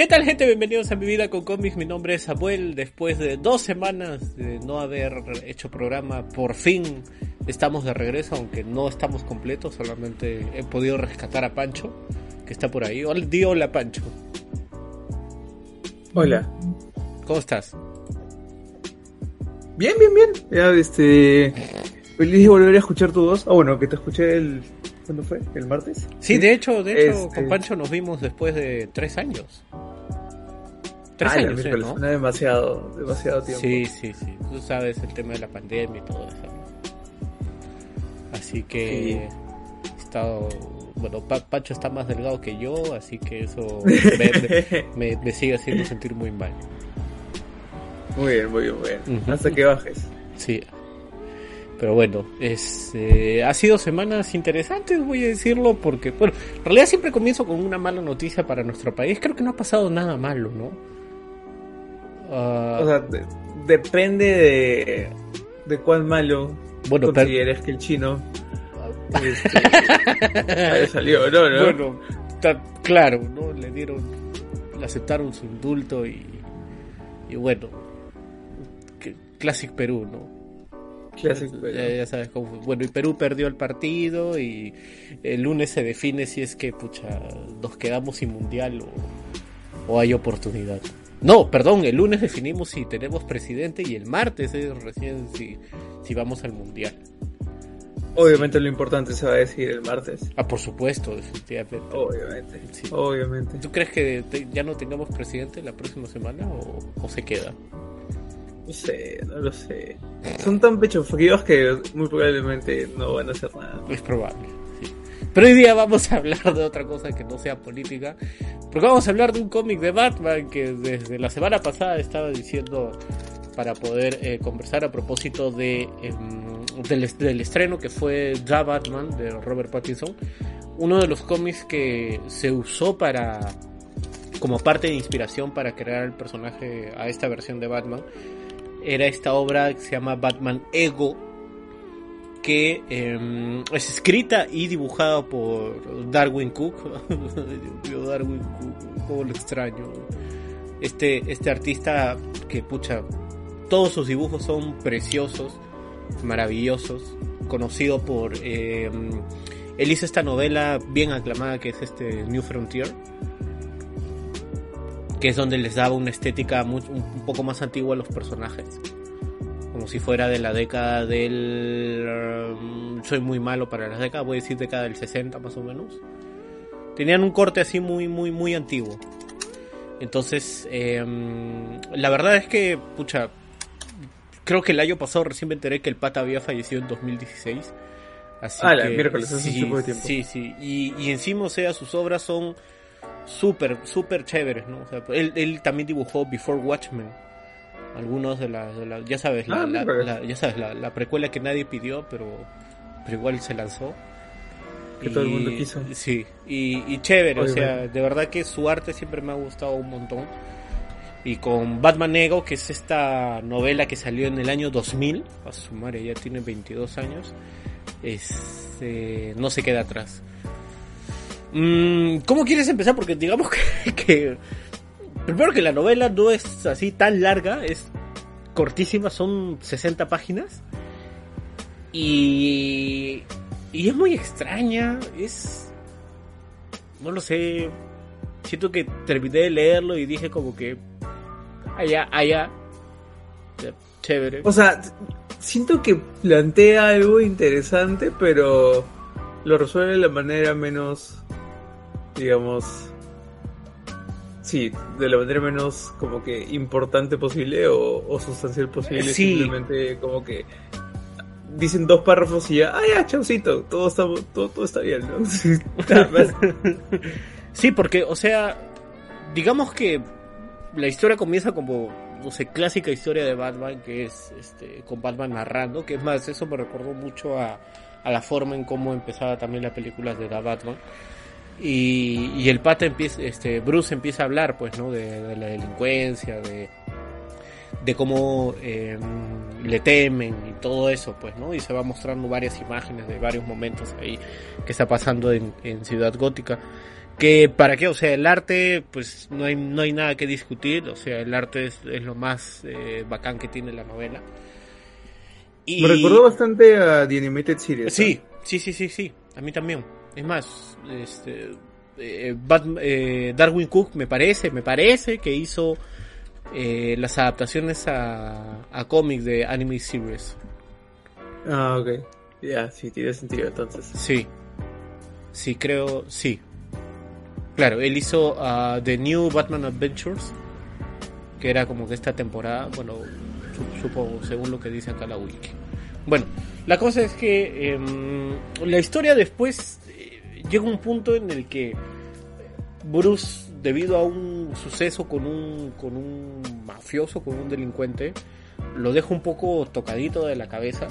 ¿Qué tal gente? Bienvenidos a mi vida con cómics. Mi nombre es Samuel. Después de dos semanas de no haber hecho programa, por fin estamos de regreso, aunque no estamos completos. Solamente he podido rescatar a Pancho, que está por ahí. Hola, di hola Pancho. Hola. ¿Cómo estás? Bien, bien, bien. Ya, este. Feliz de volver a escuchar tu voz. Ah, bueno, que te escuché el. ¿Cuándo fue? ¿El martes? Sí, de hecho, de hecho, Este- con Pancho nos vimos después de tres años. Tres Ah, la años, ¿eh, ¿no? demasiado, demasiado tiempo. Sí, sí, sí. Tú sabes el tema de la pandemia y todo eso. Así que he estado. Bueno, Pa- Pancho está más delgado que yo, así que eso me, me- me- sigue haciendo sentir muy mal. Muy bien, muy bien, muy bien. Hasta que bajes. Sí. Pero bueno, es, eh, ha sido semanas interesantes, voy a decirlo, porque, bueno, en realidad siempre comienzo con una mala noticia para nuestro país. Creo que no ha pasado nada malo, ¿no? Ah, O sea, de- depende de. de cuán malo bueno, consideres que el chino. Este, salió, ¿no? ¿no? Bueno, ta- claro, ¿no? Le dieron, le aceptaron su indulto y, y bueno, que- Classic Perú, ¿no? Clásico, Ya, pero- ya sabes cómo fue. Bueno, y Perú perdió el partido y el lunes se define si es que, pucha, nos quedamos sin mundial o, o hay oportunidad. No, perdón, el lunes definimos si tenemos presidente y el martes es recién si, si vamos al mundial. Obviamente lo importante se va a decir el martes. Ah, por supuesto, definitivamente. Obviamente. Sí. Obviamente. ¿Tú crees que te- ya no tengamos presidente la próxima semana o, o se queda? No sé, no lo sé. Son tan pechofríos que muy probablemente no van a hacer nada. Es probable. Pero hoy día vamos a hablar de otra cosa que no sea política. Porque vamos a hablar de un cómic de Batman que desde la semana pasada estaba diciendo para poder eh, conversar a propósito de em, del, del estreno que fue The Batman de Robert Pattinson. Uno de los cómics que se usó para como parte de inspiración para crear el personaje a esta versión de Batman era esta obra que se llama Batman Ego que eh, es escrita y dibujada por Darwin Cook. Darwin Cook, cómo lo extraño. Este, este artista que, pucha, todos sus dibujos son preciosos, maravillosos, conocido por... eh, él hizo esta novela bien aclamada que es este New Frontier, que es donde les daba una estética un poco más antigua a los personajes como si fuera de la década del... um, soy muy malo para las décadas, voy a decir década del 60 más o menos. Tenían un corte así muy, muy, muy antiguo. Entonces, em, la verdad es que, pucha, creo que el año pasado recién me enteré que el pata había fallecido en 2016. Así Ah, la que, miércoles, hace un sí, poco de tiempo. Sí, sí. Y, y encima, o sea, sus obras son súper, súper chéveres, ¿no? O sea, él, él también dibujó Before Watchmen algunos de las, de las- ya sabes, la, Ah, la- la- ya sabes, la, la precuela que nadie pidió, pero, pero igual se lanzó. Que todo el mundo quiso. Sí, y, y chévere, o sea, de verdad que su arte siempre me ha gustado un montón. Y con Batman Ego, que es esta novela que salió en el año 2000, a su madre ya tiene 22 años, es, eh, no se queda atrás. Mm, ¿Cómo quieres empezar? Porque digamos que, que Primero que la novela no es así tan larga, es cortísima, son 60 páginas. Y. Y es muy extraña, es. No lo sé. Siento que terminé de leerlo y dije como que. Allá, allá. Chévere. O sea, siento que plantea algo interesante, pero lo resuelve de la manera menos, digamos, sí, de la manera menos como que importante posible o, o sustancial posible. Sí. Simplemente como que dicen dos párrafos y ya, ah, ya, chaucito, todo está, todo, todo está bien, ¿no? Sí, porque, o sea, digamos que la historia comienza como, no sé, clásica historia de Batman, que es este, con Batman narrando, que es más, eso me recordó mucho a, a la forma en cómo empezaba también las películas de The Batman. Y, y el pata empieza, este, Bruce empieza a hablar, pues, ¿no? De, de la delincuencia, de, de cómo eh, le temen y todo eso, pues, ¿no? Y se va mostrando varias imágenes de varios momentos ahí que está pasando en, en Ciudad Gótica. Que para qué, o sea, el arte, pues no hay, no hay nada que discutir, o sea, el arte es, es lo más eh, bacán que tiene la novela. Y... Me recordó bastante a The Animated Series. Sí, sí, sí, sí, sí, a mí también. Es más, este, eh, eh, Darwin Cook me parece, me parece que hizo eh, las adaptaciones a, a cómics de Anime Series. Ah, ok. Ya, sí, tiene sentido entonces. Sí. Sí, creo, sí. Claro, él hizo uh, The New Batman Adventures, que era como que esta temporada, bueno, supongo, según lo que dice acá la wiki. Bueno, la cosa es que em, la historia después llega un punto en el que Bruce, debido a un suceso con un, con un mafioso, con un delincuente, lo deja un poco tocadito de la cabeza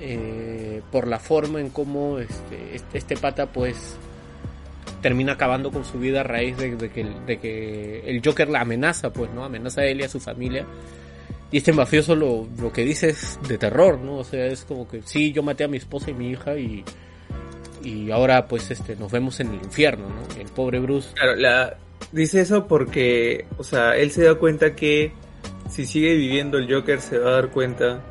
eh, por la forma en cómo este, este, este, pata pues termina acabando con su vida a raíz de, que, de, que, el Joker la amenaza, pues, ¿no? Amenaza a él y a su familia. Y este mafioso lo, lo que dice es de terror, ¿no? O sea, es como que sí, yo maté a mi esposa y mi hija y, y ahora pues este nos vemos en el infierno, ¿no? El pobre Bruce. Claro, la, dice eso porque, o sea, él se da cuenta que si sigue viviendo el Joker se va a dar cuenta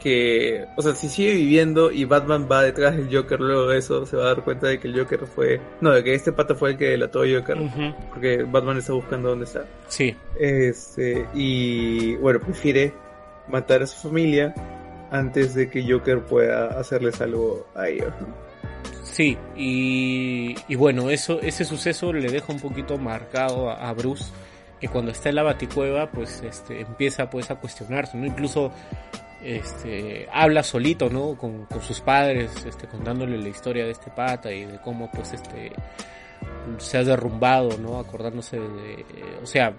que, o sea, si sigue viviendo y Batman va detrás del Joker luego de eso, se va a dar cuenta de que el Joker fue, no, de que este pata fue el que delató a Joker, porque Batman está buscando dónde está. Sí. Este, y bueno, prefiere matar a su familia antes de que Joker pueda hacerles algo a ellos. Sí, y, y, bueno, eso, ese suceso le deja un poquito marcado a, Bruce, que cuando está en la baticueva, pues este, empieza pues a cuestionarse, ¿no? Incluso este, habla solito, ¿no? Con, con sus padres, este, contándole la historia de este pata y de cómo pues este se ha derrumbado, ¿no? Acordándose de, o sea,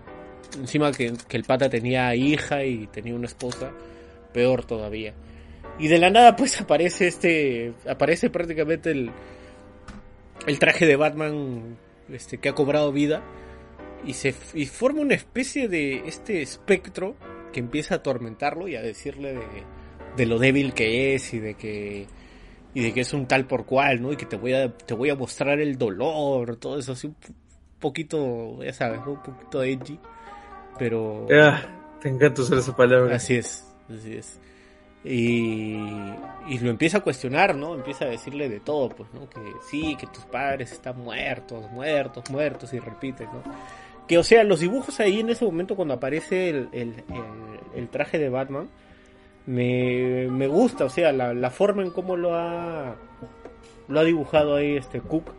encima que, que el pata tenía hija y tenía una esposa, peor todavía. Y de la nada pues aparece este, aparece prácticamente el, el traje de Batman este, que ha cobrado vida y se y forma una especie de este espectro que empieza a atormentarlo y a decirle de, de, lo débil que es y de que y de que es un tal por cual, ¿no? Y que te voy a te voy a mostrar el dolor, todo eso así un poquito, ya sabes, un poquito edgy, pero ah, te encanta usar esa palabra. Así es, así es. Y, y, lo empieza a cuestionar, ¿no? Empieza a decirle de todo, pues, ¿no? Que sí, que tus padres están muertos, muertos, muertos, y repite, ¿no? Que, o sea, los dibujos ahí en ese momento cuando aparece el, el, el, traje de Batman, me, me, gusta, o sea, la, la, forma en cómo lo ha, lo ha dibujado ahí este Cook,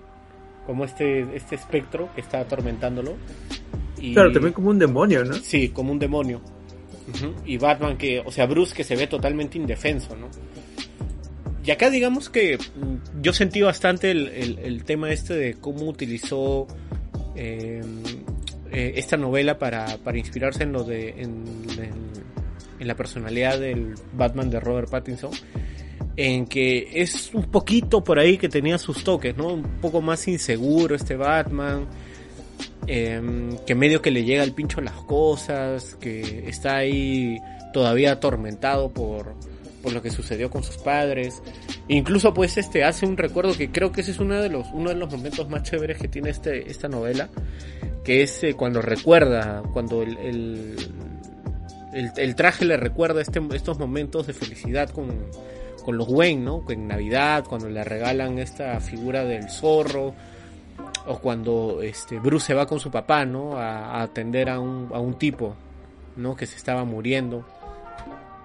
como este, este espectro que está atormentándolo. Y, claro, también como un demonio, ¿no? Sí, como un demonio. Y Batman que, o sea, Bruce que se ve totalmente indefenso, ¿no? Y acá digamos que mm, yo sentí bastante el, el, tema este de cómo utilizó em, eh, esta novela para, para, inspirarse en lo de en, en, la personalidad del Batman de Robert Pattinson en que es un poquito por ahí que tenía sus toques, ¿no? Un poco más inseguro este Batman, Em, que medio que le llega el pincho las cosas, que está ahí todavía atormentado por, por lo que sucedió con sus padres. Incluso pues este hace un recuerdo que creo que ese es uno de los, uno de los momentos más chéveres que tiene este, esta novela, que es eh, cuando recuerda, cuando el, el, el, traje le recuerda este, estos momentos de felicidad con, con los Wayne, ¿no? En Navidad, cuando le regalan esta figura del zorro, o cuando este Bruce se va con su papá, ¿no? A, atender a un, a un tipo, ¿no? Que se estaba muriendo.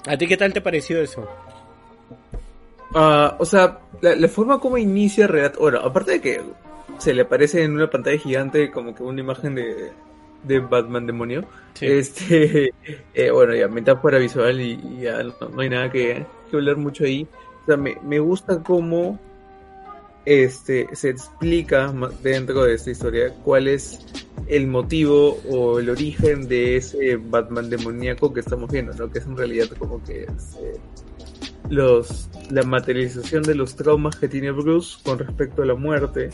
¿A ti qué tal te pareció eso? Uh, o sea, la, forma como inicia relato, bueno, aparte de que se le aparece en una pantalla gigante como que una imagen de, de Batman demonio, este, eh, bueno, ya metáfora visual y, ya no, hay nada que, que hablar mucho ahí. O sea, me, me gusta cómo este, se explica dentro de esta historia cuál es el motivo o el origen de ese Batman demoníaco que estamos viendo, ¿no? Que es en realidad como que eh, los, la materialización de los traumas que tiene Bruce con respecto a la muerte,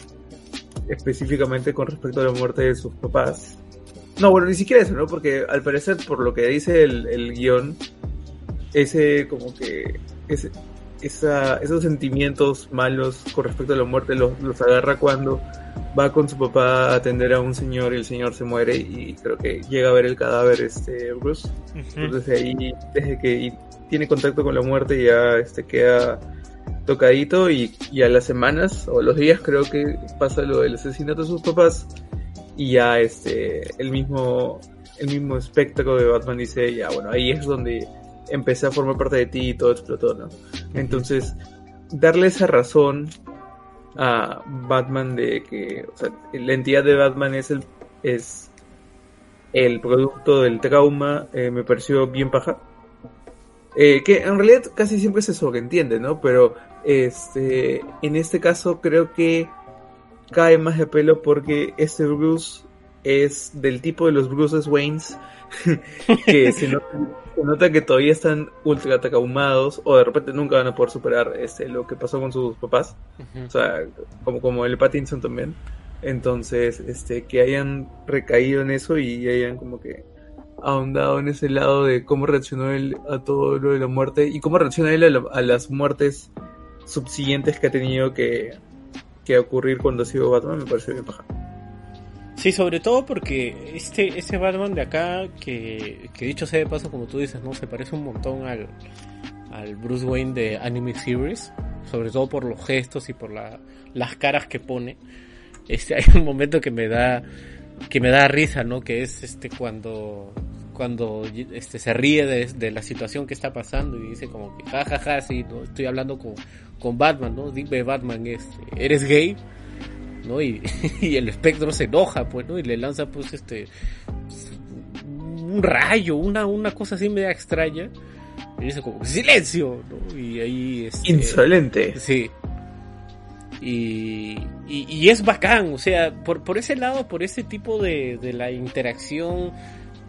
específicamente con respecto a la muerte de sus papás. No, bueno, ni siquiera eso, ¿no? Porque al parecer, por lo que dice el, el guion, ese como que ese, esa, esos sentimientos malos con respecto a la muerte los, los agarra cuando va con su papá a atender a un señor y el señor se muere y creo que llega a ver el cadáver este Bruce. Entonces ahí desde que tiene contacto con la muerte ya este queda tocadito y, y, a las semanas o los días creo que pasa lo del asesinato de sus papás y ya este el mismo el mismo espectáculo de Batman dice ya bueno ahí es donde empecé a formar parte de ti y todo explotó no entonces darle esa razón a Batman de que o sea, la entidad de Batman es el es el producto del trauma eh, me pareció bien paja. Eh, que en realidad casi siempre se sobreentiende no pero este en este caso creo que cae más de pelo porque este Bruce es del tipo de los Bruces Waynes que se nota, que todavía están ultra atacahumados o de repente nunca van a poder superar este lo que pasó con sus papás. O sea como como el Pattinson también. Entonces este que hayan recaído en eso y hayan como que ahondado en ese lado de cómo reaccionó él a todo lo de la muerte y cómo reacciona él a, a las muertes subsiguientes que ha tenido que, que ocurrir cuando ha sido Batman me parece bien paja. Sí, sobre todo porque este, este Batman de acá, que, que dicho sea de paso, como tú dices, no se parece un montón al, al Bruce Wayne de Anime Series, sobre todo por los gestos y por la, las caras que pone. Este, hay un momento que me da que me da risa, ¿no? Que es este cuando cuando este se ríe de, de la situación que está pasando y dice como que ja ja ja sí, estoy hablando con, con Batman, ¿no? Dime Batman es eres gay ¿no? Y, el espectro se enoja, pues, ¿no? Y le lanza, pues, este, un rayo, una, una cosa así media extraña. Y dice como, silencio, ¿no? Y ahí es... Este, Insolente. Sí. Y, y, es bacán, o sea, por, por ese lado, por ese tipo de, de la interacción,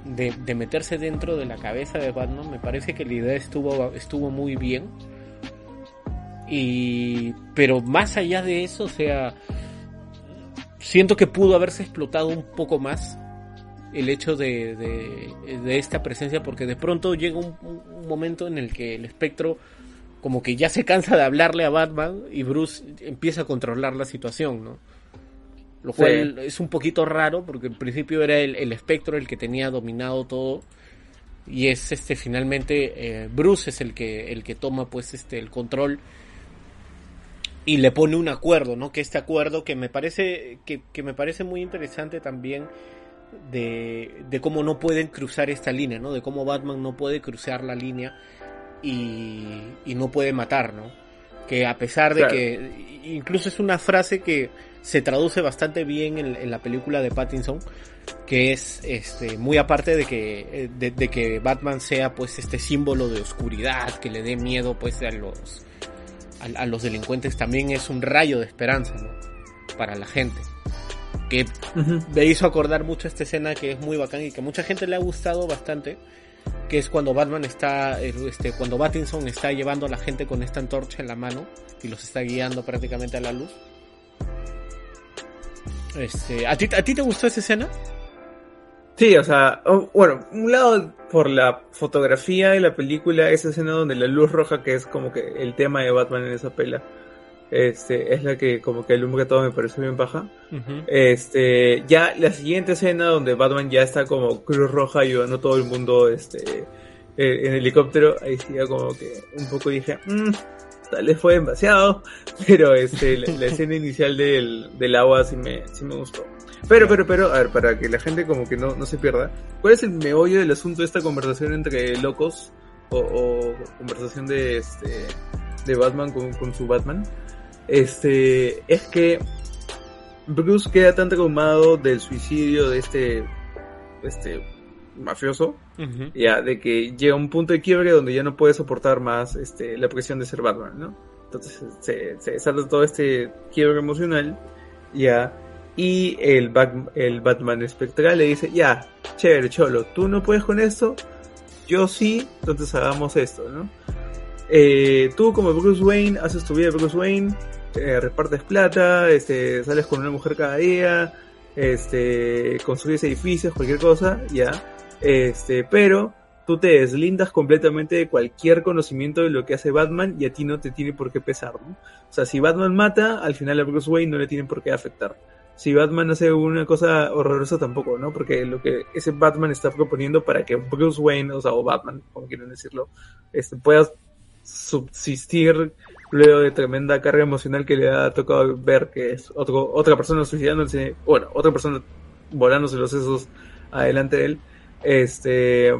de, de, meterse dentro de la cabeza de Batman, me parece que la idea estuvo, estuvo muy bien. Y, pero más allá de eso, o sea, siento que pudo haberse explotado un poco más el hecho de, de, esta presencia porque de pronto llega un, momento en el que el espectro como que ya se cansa de hablarle a Batman y Bruce empieza a controlar la situación, ¿no? Lo cual es un poquito raro porque en principio era el, el, espectro el que tenía dominado todo y es este finalmente eh, Bruce es el que el que toma pues este el control y le pone un acuerdo, ¿no? Que este acuerdo que me parece, que, que me parece muy interesante también de, de, cómo no pueden cruzar esta línea, ¿no? De cómo Batman no puede cruzar la línea y, y no puede matar, ¿no? Que a pesar de que, incluso es una frase que se traduce bastante bien en, en, la película de Pattinson, que es este muy aparte de que de, de, que Batman sea pues este símbolo de oscuridad que le dé miedo pues a los a, los delincuentes también es un rayo de esperanza, ¿no? Para la gente. Que me hizo acordar mucho esta escena que es muy bacán y que a mucha gente le ha gustado bastante. Que es cuando Batman está, este, cuando Battinson está llevando a la gente con esta antorcha en la mano y los está guiando prácticamente a la luz. Este, ¿a ti, ¿A ti te gustó esa escena? Sí, o sea, bueno, un lado por la fotografía y la película, esa escena donde la luz roja, que es como que el tema de Batman en esa pela, este, es la que como que alumbra todo me parece bien baja. Este, ya la siguiente escena donde Batman ya está como Cruz Roja ayudando a todo el mundo, este, eh, en helicóptero, ahí sí ya como que un poco dije, mmm, tal vez fue demasiado, pero este, la, escena inicial del, del agua sí me, sí me gustó. Pero, pero, pero, a ver, para que la gente como que no, no se pierda, ¿cuál es el meollo del asunto de esta conversación entre locos o, conversación de este de Batman con, con, su Batman? Este, es que Bruce queda tan traumado del suicidio de este, este mafioso, ya, de que llega a un punto de quiebre donde ya no puede soportar más este, la presión de ser Batman, ¿no? Entonces se, se salta todo este quiebre emocional, ya, y el, el Batman espectral le dice, ya, chévere, cholo, tú no puedes con esto, yo sí, entonces hagamos esto, ¿no? Eh, tú como Bruce Wayne haces tu vida de Bruce Wayne, eh, repartes plata, este, sales con una mujer cada día, este, construyes edificios, cualquier cosa, ya, este, pero tú te deslindas completamente de cualquier conocimiento de lo que hace Batman y a ti no te tiene por qué pesar, ¿no? O sea, si Batman mata, al final a Bruce Wayne no le tiene por qué afectar. Si Batman hace una cosa horrorosa tampoco, ¿no? Porque lo que ese Batman está proponiendo para que Bruce Wayne, o sea, o Batman, como quieren decirlo, este, pueda subsistir luego de tremenda carga emocional que le ha tocado ver que es otro, otra persona suicidándose, bueno, otra persona volándose los sesos adelante de él, este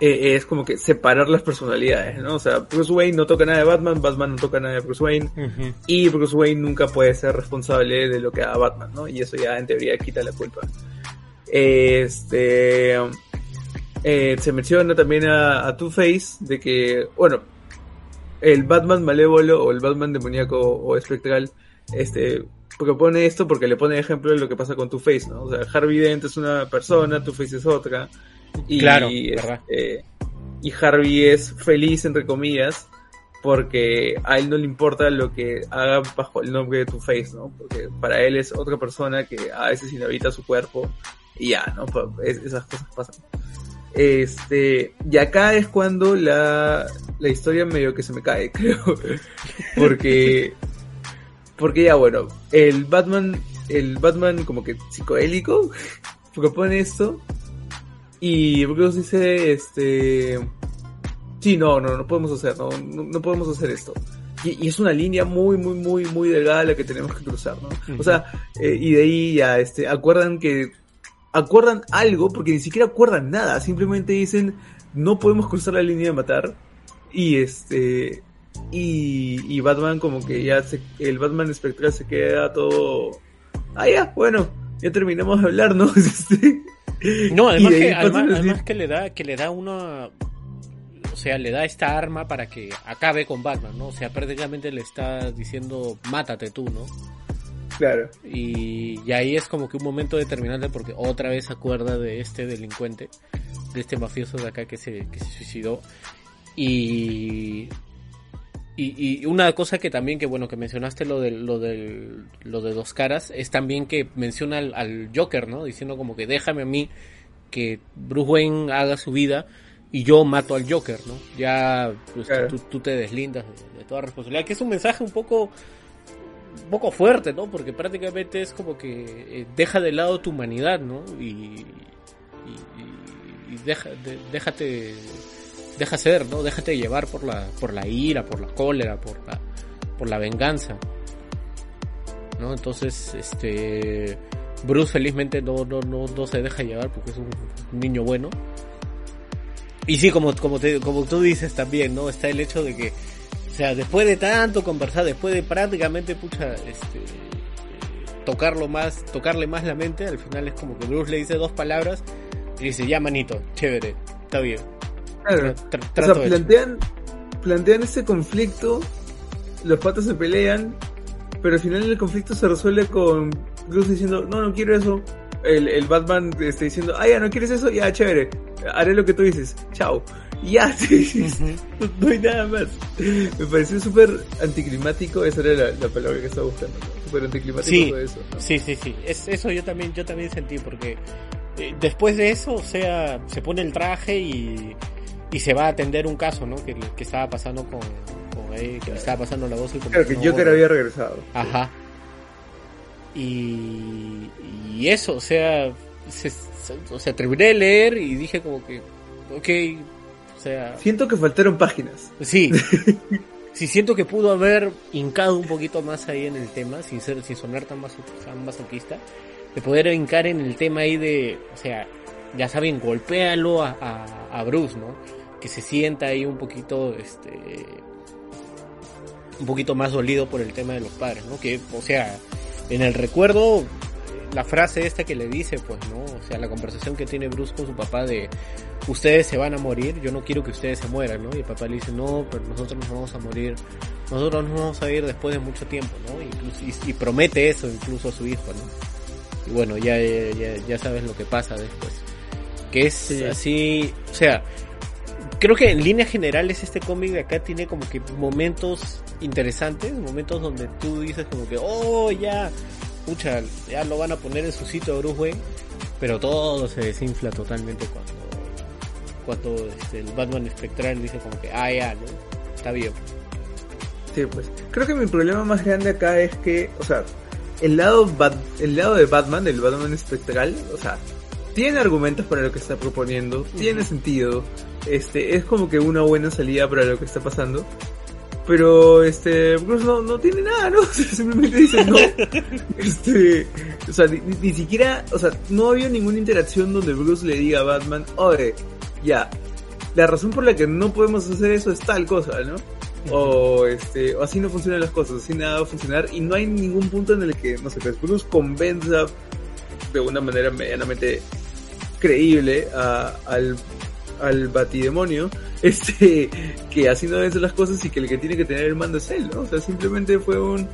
eh, es como que separar las personalidades, ¿no? O sea, Bruce Wayne no toca nada de Batman, Batman no toca nada de Bruce Wayne, y Bruce Wayne nunca puede ser responsable de lo que haga Batman, ¿no? Y eso ya en teoría quita la culpa. Este eh, se menciona también a, a Two-Face de que, bueno, el Batman malévolo o el Batman demoníaco o espectral, este, propone esto porque le pone ejemplo de lo que pasa con Two-Face, ¿no? O sea, Harvey Dent es una persona, Two-Face es otra. Y, claro, este, y Harvey es feliz, entre comillas, porque a él no le importa lo que haga bajo el nombre de Two-Face, ¿no? Porque para él es otra persona que a veces inhabita su cuerpo y ya, ¿no? Esas cosas pasan. Este, y acá es cuando la, la historia medio que se me cae, creo. Porque, porque ya bueno, el Batman, el Batman como que psicodélico propone esto y Bruce dice, este, sí, no, no, no podemos hacer, no, no, podemos hacer esto. Y, es una línea muy, muy, muy, muy delgada la que tenemos que cruzar, ¿no? O sea, eh, y de ahí ya, este, acuerdan que acuerdan algo, porque ni siquiera acuerdan nada, simplemente dicen, no podemos cruzar la línea de matar. Y este. Y, y Batman, como que ya se, el Batman espectral se queda todo. Ah, ya, bueno, ya terminamos de hablar, ¿no? No, además, que, además, que le da, que le da una. O sea, le da esta arma para que acabe con Batman, ¿no? O sea, prácticamente le está diciendo, mátate tú, ¿no? Claro. Y, ahí es como que un momento determinante porque otra vez se acuerda de este delincuente, de este mafioso de acá que se, que se suicidó. Y, y, una cosa que también, que bueno, que mencionaste lo de, lo del, lo de dos caras, es también que menciona al, Joker, ¿no? Diciendo como que déjame a mí que Bruce Wayne haga su vida y yo mato al Joker, ¿no? Ya pues, tú, te deslindas de, de, toda responsabilidad, que es un mensaje un poco un poco fuerte, ¿no? Porque prácticamente es como que eh, deja de lado tu humanidad, ¿no? Y, y, deja, déjate, deja ser, ¿no? Déjate llevar por la, por la ira, por la cólera, por la, por la venganza, ¿no? Entonces, este, Bruce felizmente no, no, no, no se deja llevar porque es un, niño bueno. Y sí, como, como, como tú dices también, ¿no? Está el hecho de que o sea, después de tanto conversar, después de prácticamente, pucha, este, tocarlo más, tocarle más la mente, al final es como que Bruce le dice dos palabras y dice, ya manito, chévere, está bien. Claro. o sea, plantean, plantean este conflicto, los patos se pelean, pero al final el conflicto se resuelve con Bruce diciendo, no, no quiero eso. El, el Batman está diciendo, ah, ya, no quieres eso, ya, chévere, haré lo que tú dices, chao ya, sí, no hay nada más. Me pareció súper anticlimático, esa era la, palabra que estaba buscando, súper anticlimático sí, todo eso. Sí, sí, sí, es, eso yo también, yo también sentí, porque eh, después de eso, o sea, se pone el traje y, y se va a atender un caso, ¿no? Que, que estaba pasando con, con él, que le estaba pasando la voz y Claro, que, Joker había regresado. Ajá. Y, y eso, o sea, se, o sea, terminé de leer y dije como que, ok, Siento que faltaron páginas. Sí. sí, siento que pudo haber hincado un poquito más ahí en el tema, sin ser, sin sonar tan, masoquista, de poder hincar en el tema ahí de, o sea, ya saben, golpéalo a, a, Bruce, ¿no? Que se sienta ahí un poquito, este, un poquito más dolido por el tema de los padres, ¿no? Que, o sea, en el recuerdo, la frase esta que le dice, pues, ¿no? O sea, la conversación que tiene Bruce con su papá de, ustedes se van a morir, yo no quiero que ustedes se mueran, ¿no? Y el papá le dice, no, pero nosotros nos vamos a morir, nosotros nos vamos a ir después de mucho tiempo, ¿no? y, promete eso incluso a su hijo, ¿no? Y bueno, ya, ya, ya sabes lo que pasa después. Que es así, o sea, creo que en líneas generales este cómic de acá tiene como que momentos interesantes, momentos donde tú dices como que, oh, ya, pucha, ya lo van a poner en su sitio a Bruce Wayne, pero todo se desinfla totalmente cuando cuando este, el Batman espectral dice como que, ah, ya, ¿no? Está bien. Sí, pues. Creo que mi problema más grande acá es que, o sea, el lado, el lado de Batman, el Batman espectral, o sea, tiene argumentos para lo que está proponiendo, tiene sentido, este, es como que una buena salida para lo que está pasando. Pero este Bruce no, no tiene nada, ¿no? Simplemente dice no. este, o sea, ni, siquiera, o sea, no había ninguna interacción donde Bruce le diga a Batman, oye, ya, la razón por la que no podemos hacer eso es tal cosa, ¿no? O este, o así no funcionan las cosas, así nada va a funcionar y no hay ningún punto en el que, no sé, pues Bruce convenza de una manera medianamente creíble a, al al batidemonio, este, que así no deben ser las cosas y que el que tiene que tener el mando es él, ¿no? O sea, simplemente fue un,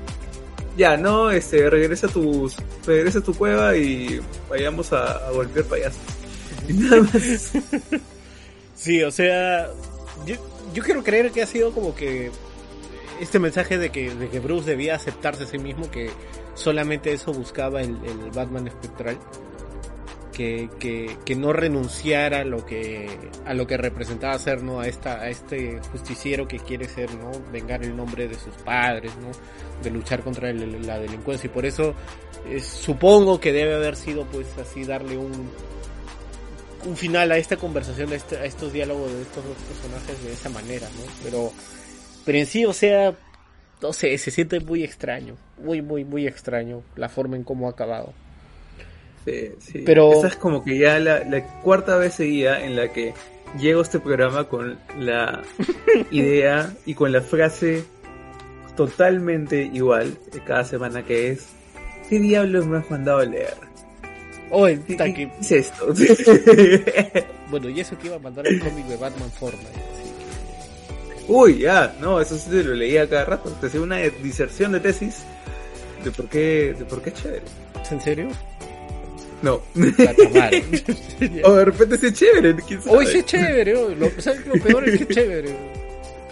ya, no, este, regresa a tu, regresa a tu cueva y vayamos a, golpear payasos. Y nada más. Sí, o sea, yo, yo quiero creer que ha sido como que este mensaje de que, de que Bruce debía aceptarse a sí mismo, que solamente eso buscaba el, el Batman espectral que, que, no renunciara a lo que a lo que representaba ser no a esta a este justiciero que quiere ser no vengar el nombre de sus padres no de luchar contra la delincuencia. Y por eso eh, supongo que debe haber sido pues así darle un un final a esta conversación este, a, estos diálogos de estos dos personajes de esa manera no pero pero en sí o sea no sé se siente muy extraño muy muy muy extraño la forma en cómo ha acabado Sí, Pero... Esa es como que ya la, cuarta vez seguida en la que llego a este programa con la idea y con la frase totalmente igual cada semana que es ¿Qué diablos me has mandado a leer? Oh, ¿Qué, ¿qué, es esto? bueno, y eso que iba a mandar el cómic de Batman Fortnite. Uy, ya, no, eso sí lo leía cada rato. Te hacía una diserción de tesis de por qué, de por qué es chévere. ¿En serio? No. o de repente sí es chévere, quién sabe. Hoy sí es chévere, Lo, lo peor es que es chévere.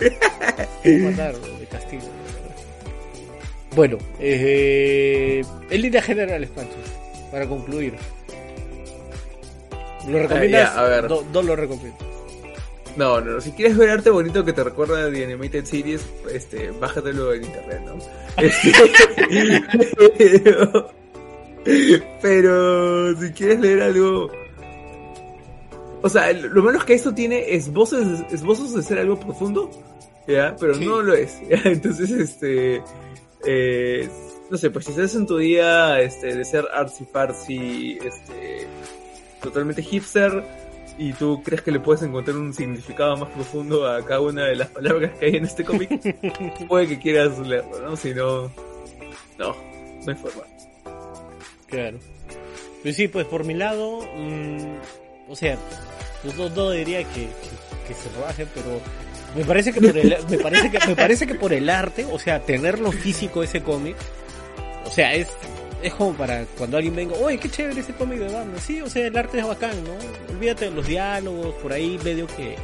de castigo. Bueno, eh, en línea general, Pancho, para concluir. ¿Lo recomiendas? a ver. No, lo recomiendo. No, no, si quieres ver arte bonito que te recuerda de Animated Series, este, bájatelo en internet, ¿no? Pero si quieres leer algo... O sea, lo malo es que esto tiene esbozos, esbozos de ser algo profundo, ¿ya? Pero no lo es, Entonces, este... Eh, no sé, pues si estás en tu día este, de ser artsy farsi, este, totalmente hipster, y tú crees que le puedes encontrar un significado más profundo a cada una de las palabras que hay en este cómic, puede que quieras leerlo, ¿no? Si no, no, no hay forma. Claro. Pues sí, pues por mi lado, mmm, o sea, pues no, no diría que, que, se baje, pero me parece que por el, me parece que, me parece que por el arte, o sea, tenerlo físico ese cómic, o sea, es, es como para cuando alguien venga, oye, qué chévere ese cómic de Batman. Sí, o sea, el arte es bacán, ¿no? Olvídate de los diálogos, por ahí medio que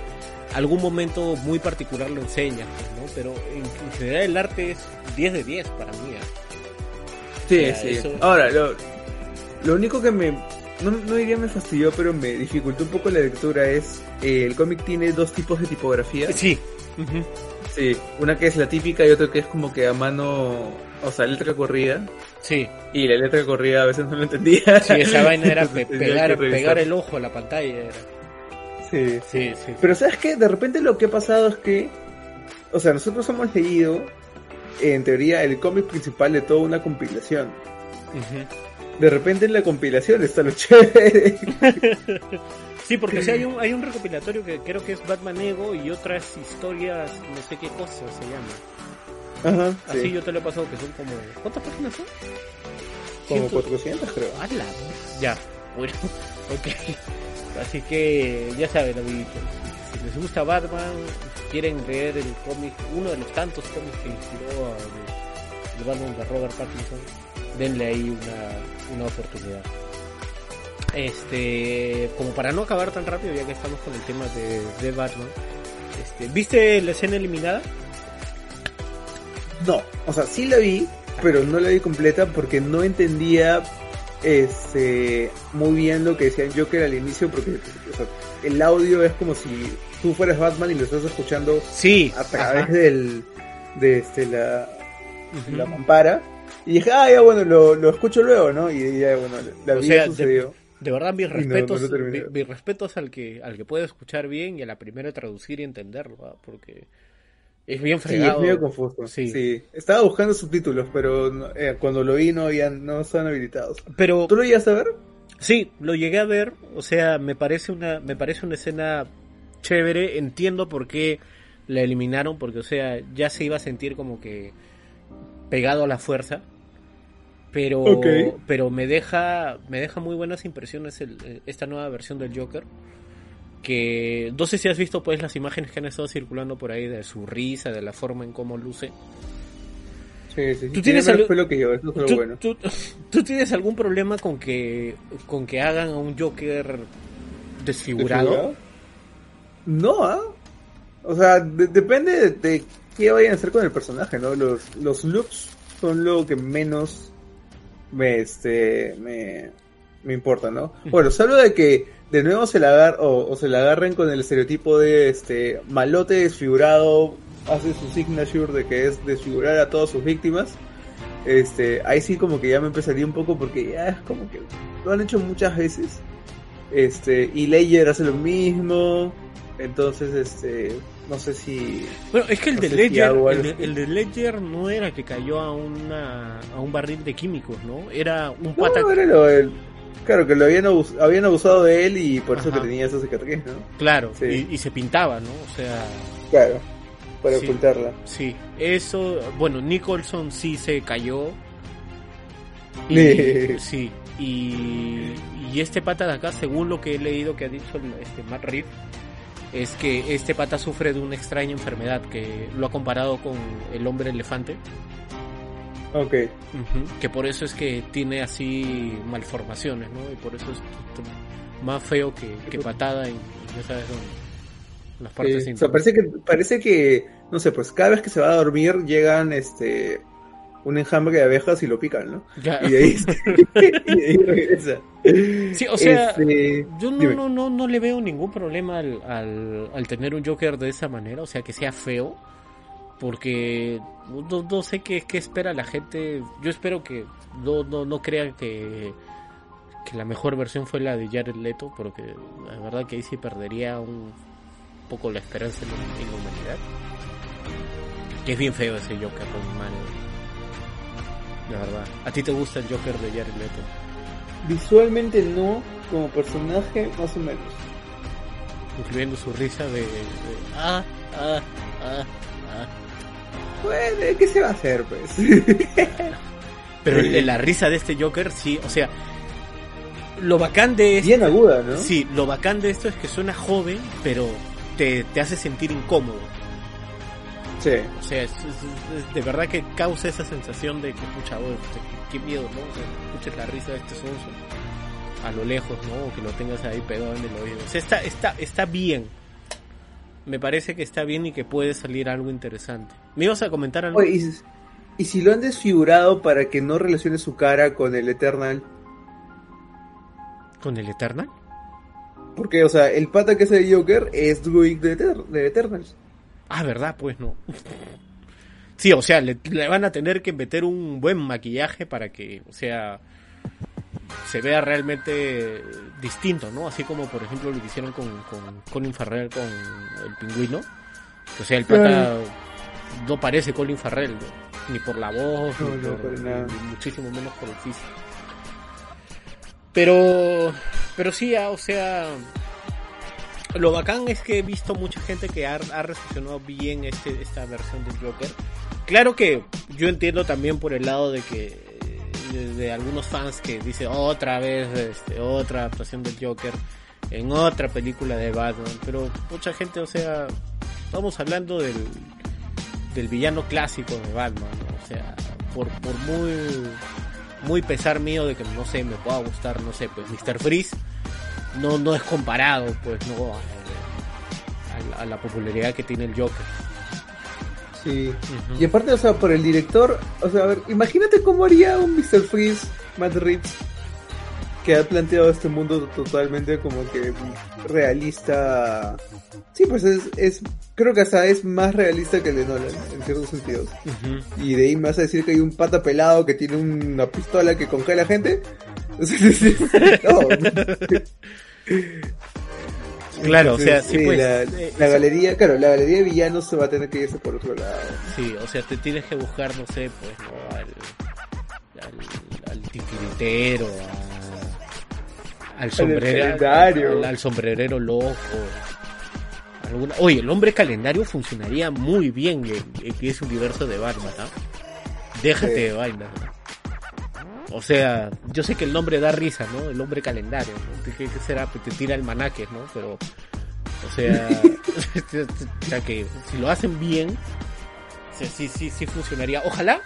algún momento muy particular lo enseña, ¿no? Pero en, general el arte es 10 de 10 para mí. ¿eh? Sí, sí. Ahora, lo, lo único que me, no, no diría me fastidió, pero me dificultó un poco la lectura es, eh, el cómic tiene dos tipos de tipografía. Sí. Sí, una que es la típica y otra que es como que a mano, o sea, letra corrida. Sí. Y la letra corrida a veces no lo entendía. Sí, esa vaina era pegar, pegar el ojo a la pantalla. Sí. sí, sí. Pero ¿sabes qué? De repente lo que ha pasado es que, o sea, nosotros hemos leído, en teoría, el cómic principal de toda una compilación de repente en la compilación está lo chévere. sí, porque sí hay un, hay un recopilatorio que creo que es Batman Ego y otras historias, no sé qué cosas se llama. Ajá. Así yo te lo he pasado que son como. ¿Cuántas páginas son? Como 400 creo. ¡Hala! Ya, bueno, ok. Así que ya saben, amiguitos. Si les gusta Batman, quieren leer el cómic, uno de los tantos cómics que inspiró a el Batman de Robert Pattinson, denle ahí una, una oportunidad. Este, como para no acabar tan rápido, ya que estamos con el tema de, de Batman, este, ¿viste la escena eliminada? No, o sea, sí la vi, pero no la vi completa porque no entendía este, muy bien lo que decían Joker al inicio, porque el audio es como si tú fueras Batman y lo estás escuchando sí, a través del, de este, la, la mampara. Y dije, ah, ya bueno, lo, lo escucho luego, ¿no? Y ya, bueno, la vida sucedió. De, verdad, mis respetos, mis, respetos al que, al que puede escuchar bien y a la primera traducir y entenderlo, ¿ah? porque es bien fregado. Sí, es medio confuso. Sí. Estaba buscando subtítulos, pero eh, cuando lo vi no, habían, no estaban habilitados. Pero, ¿Tú lo llegaste a ver? Sí, lo llegué a ver. O sea, me parece una, me parece una escena chévere. Entiendo por qué la eliminaron, porque, o sea, ya se iba a sentir como que pegado a la fuerza. Pero, pero me deja, me deja muy buenas impresiones el, esta nueva versión del Joker que no sé si has visto pues las imágenes que han estado circulando por ahí de su risa, de la forma en cómo luce. Sí, sí, ¿Tú tienes que yo, eso es bueno. ¿tú, tienes algún problema con que con que hagan a un Joker desfigurado? No, ¿ah? O sea, depende de, qué vayan a hacer con el personaje, ¿no? Los, los looks son lo que menos me este me, me importa, ¿no? Bueno, solo de que de nuevo se la agar o, se la agarren con el estereotipo de este malote desfigurado, hace su signature de que es desfigurar a todas sus víctimas. Este, ahí sí como que ya me empezaría un poco porque ya es como que lo han hecho muchas veces. Este, y Ledger hace lo mismo. Entonces, este, no sé si. Bueno, es que el de Ledger, el, de, Ledger no era que cayó a una a un barril de químicos, ¿no? Era un pata. No, era lo, el, Claro, que lo habían, habían abusado de él y por eso que tenía esa cicatriz, ¿no? Claro, y, se pintaba, ¿no? O sea... Claro, para ocultarla. Sí, eso, bueno, Nicholson sí se cayó. Y, sí, y, y, este pata de acá, según lo que he leído que ha dicho este Matt Reed, es que este pata sufre de una extraña enfermedad que lo ha comparado con el hombre elefante. Ok. que por eso es que tiene así malformaciones, ¿no? Y por eso es más feo que, patada en, ya sabes las partes o sea, parece que parece que no sé, pues cada vez que se va a dormir llegan este un enjambre de abejas y lo pican, ¿no? Y de ahí, regresa. Sí, o sea, este, yo no, no, no, no, le veo ningún problema al, al, al tener un Joker de esa manera, o sea, que sea feo porque no, sé qué, qué, espera la gente. Yo espero que no, no, no crean que, que la mejor versión fue la de Jared Leto, porque la verdad que ahí sí perdería un poco la esperanza en, la humanidad. Que es bien feo ese Joker, hermano. La verdad. ¿A ti te gusta el Joker de Jared Leto? Visualmente no, como personaje más o menos. Incluyendo su risa de, de ah, ah, ah, ah. Pues, ¿qué se va a hacer, pues? Pero la risa de este Joker, sí, o sea, lo bacán de esto... Bien aguda, ¿no? Sí, lo bacán de esto es que suena joven, pero te, hace sentir incómodo. Sí. O sea, es, de verdad que causa esa sensación de que, escucha, qué, miedo, ¿no? O sea, escuches la risa de este sonso a lo lejos, ¿no? O que lo tengas ahí pegado en el oído. O sea, está, está, está bien me parece que está bien y que puede salir algo interesante. ¿Me ibas a comentar algo? ¿y, si lo han desfigurado para que no relacione su cara con el Eternal? ¿Con el Eternal? Porque, o sea, el pata que es el Joker es Druid de, de Eternals. Ah, ¿verdad? Pues no. Sí, o sea, le, van a tener que meter un buen maquillaje para que, o sea, se vea realmente distinto, ¿no? Así como, por ejemplo, lo que hicieron con, con Colin Farrell con el pingüino. O sea, el pata no parece Colin Farrell, ni por la voz, ni, muchísimo menos por el físico. Pero, pero sí, ah, o sea, lo bacán es que he visto mucha gente que ha, ha recepcionado bien este, esta versión del Joker. Claro que yo entiendo también por el lado de que de, algunos fans que dicen otra vez este, otra actuación del Joker en otra película de Batman, pero mucha gente, o sea, estamos hablando del, del villano clásico de Batman, o sea, por, por muy muy pesar mío de que no sé, me pueda gustar, no sé, pues Mr. Freeze no no es comparado, pues no a la popularidad que tiene el Joker. Sí. Y aparte, o sea, por el director, o sea, a ver, imagínate cómo haría un Mr. Freeze, Matt Reeves. que ha planteado este mundo totalmente como que realista. Sí, pues es, es creo que hasta es más realista que el de Nolan, en ciertos sentidos. Y de ahí me vas a decir que hay un pata pelado que tiene una pistola que congela gente. Claro, o sea, sí, pues, la, eh, galería, claro, la galería de villanos se va a tener que irse por otro lado. Sí, o sea, te tienes que buscar, no sé, pues, ¿no? al, al, al titiritero, al sombrerero, al, sombrerero loco. Alguna... Oye, el hombre calendario funcionaría muy bien en, ese universo de Batman, ¿no? Déjate de vaina. O sea, yo sé que el nombre da risa, ¿no? El hombre calendario, ¿no? ¿Qué, será? Te tira el manaque, ¿no? Pero, o sea, o sea que si lo hacen bien, sí, sí, sí funcionaría. Ojalá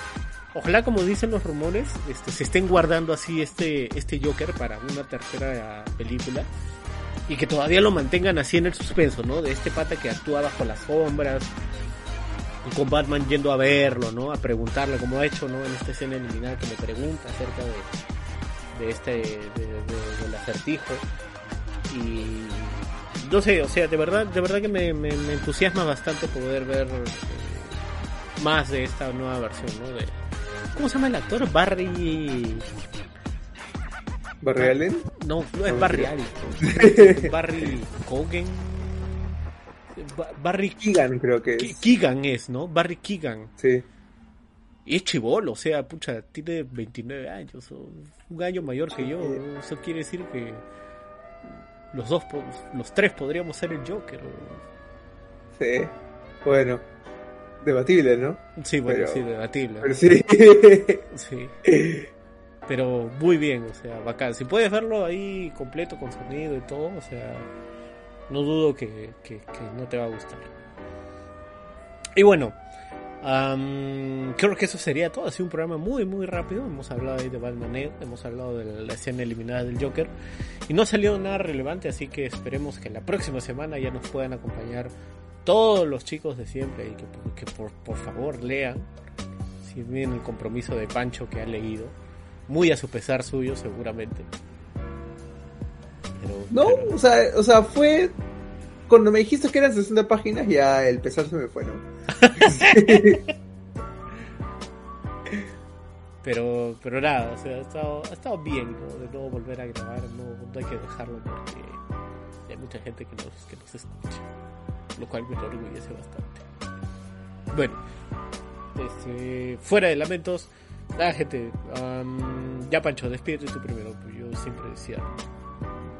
Ojalá, como dicen los rumores, este, se estén guardando así este, este Joker para una tercera película. Y que todavía lo mantengan así en el suspenso, ¿no? De este pata que actúa bajo las sombras. Con Batman yendo a verlo, ¿no? A preguntarle, como ha hecho, ¿no? En esta escena eliminada que le pregunta acerca de, de este, de, del acertijo. Y no sé, o sea, de verdad, de verdad que me, me, entusiasma bastante poder ver eh, más de esta nueva versión, ¿no? De, ¿Cómo se llama el actor? Barry. ¿Barry Allen? No, no es Barry Allen. Barry Cogan. Barry Keegan, creo que es. Keegan es, ¿no? Barry Keegan. Sí. Y es chivolo, o sea, pucha, tiene 29 años, un año mayor que yo. Eso quiere decir que los dos, los tres podríamos ser el Joker. Sí, bueno debatible, ¿no? Sí, bueno, sí, debatible. Pero sí. sí. Pero muy bien, o sea, bacán. Si puedes verlo ahí completo, con sonido y todo, o sea, no dudo que, que, no te va a gustar. Y bueno, creo que eso sería todo. Ha sido un programa muy, muy rápido. Hemos hablado ahí de Batman hemos hablado de la escena eliminada del Joker. Y no ha salido nada relevante, así que esperemos que la próxima semana ya nos puedan acompañar todos los chicos de siempre y que, por, favor lean, si bien el compromiso de Pancho que ha leído, muy a su pesar suyo seguramente. No, O, sea, o sea, fue cuando me dijiste que eran 60 páginas ya el pesar se me fue, ¿no? pero pero nada, o sea, ha estado, ha estado bien de nuevo volver a grabar, no, no hay que dejarlo porque hay mucha gente que nos, que nos escucha lo cual me enorgullece bastante. Bueno, este, fuera de lamentos, la gente, ya Pancho, despídete tú primero, pues yo siempre decía.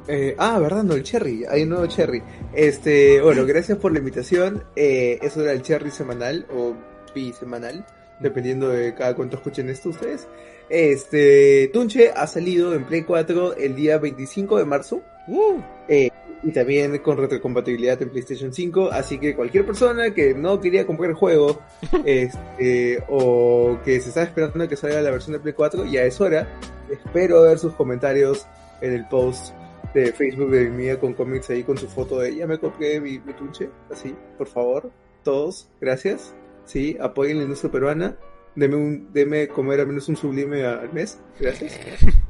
Eh, ah, verdad, no, el Cherry, hay un nuevo Cherry. Este, bueno, gracias por la invitación. Eh, eso era el Cherry semanal o bisemanal, dependiendo de cada cuánto escuchen esto ustedes. Este, Tunche ha salido en Play 4 el día 25 de marzo. Uh. Eh, y también con retrocompatibilidad en PlayStation 5. Así que cualquier persona que no quería comprar el juego este, o que se está esperando que salga la versión de Play 4, ya es hora. Espero ver sus comentarios en el post de Facebook de Mía con cómics ahí con su foto de ya me compré mi, mi tunche. Así, por favor, todos, gracias. Sí, apoyen la industria peruana. Deme, un, deme comer al menos un sublime al mes. Gracias.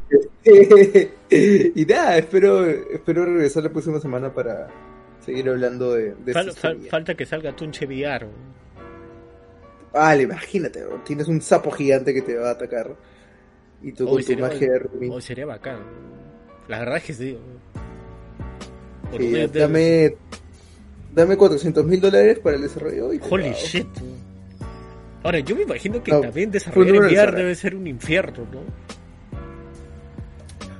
y nada, espero, espero regresar la próxima semana para seguir hablando de, Falta que salga Tunche VR. Vale, imagínate, tienes un sapo gigante que te va a atacar. Y tú con tu magia de Hoy sería bacán. La verdad es que sí. dame, dame 400 mil dólares para el desarrollo. Y Holy shit. Ahora, yo me imagino que también desarrollar VR debe ser un infierno, ¿no?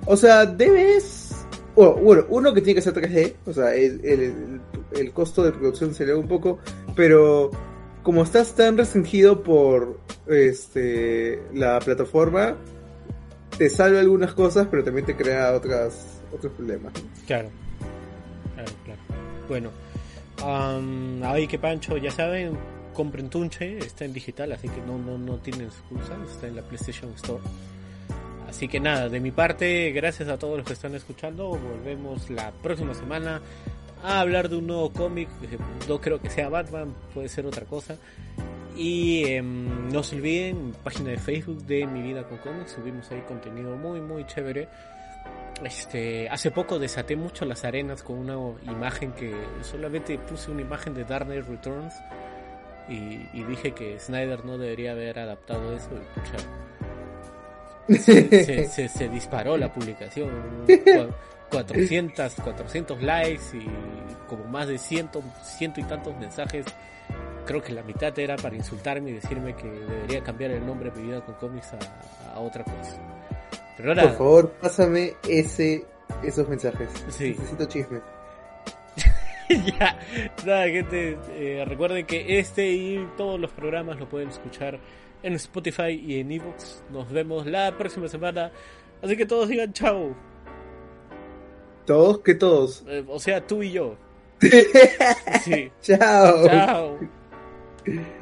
O sea, debes. Bueno, uno que tiene que ser 3D, o sea, el, el, costo de producción se eleva un poco, pero como estás tan restringido por este la plataforma, te salva algunas cosas, pero también te crea otras otros problemas. Claro, claro, claro. Bueno, um, ahí que Pancho, ya saben, compren Tunche, está en digital, así que no, no, no tienen excusa, está en la PlayStation Store. Así que nada, de mi parte, gracias a todos los que están escuchando. Volvemos la próxima semana a hablar de un nuevo cómic. No creo que sea Batman, puede ser otra cosa. Y em, no se olviden, página de Facebook de Mi Vida con Cómics, subimos ahí contenido muy, muy chévere. este, hace poco desaté mucho las arenas con una imagen que solamente puse una imagen de Dark Knight Returns y, dije que Snyder no debería haber adaptado eso. Y, se, se, disparó la publicación. 400, 400 likes y como más de ciento, ciento y tantos mensajes. Creo que la mitad era para insultarme y decirme que debería cambiar el nombre de mi vida con cómics a, otra cosa. Por favor, pásame ese, esos mensajes. Necesito chisme. ya, nada, gente, eh, recuerden que este y todos los programas lo pueden escuchar en Spotify y en Evox. Nos vemos la próxima semana. Así que todos digan chao. ¿Todos? ¿Qué todos? Eh, o sea, tú y yo. sí. Chao. Chao. Yeah.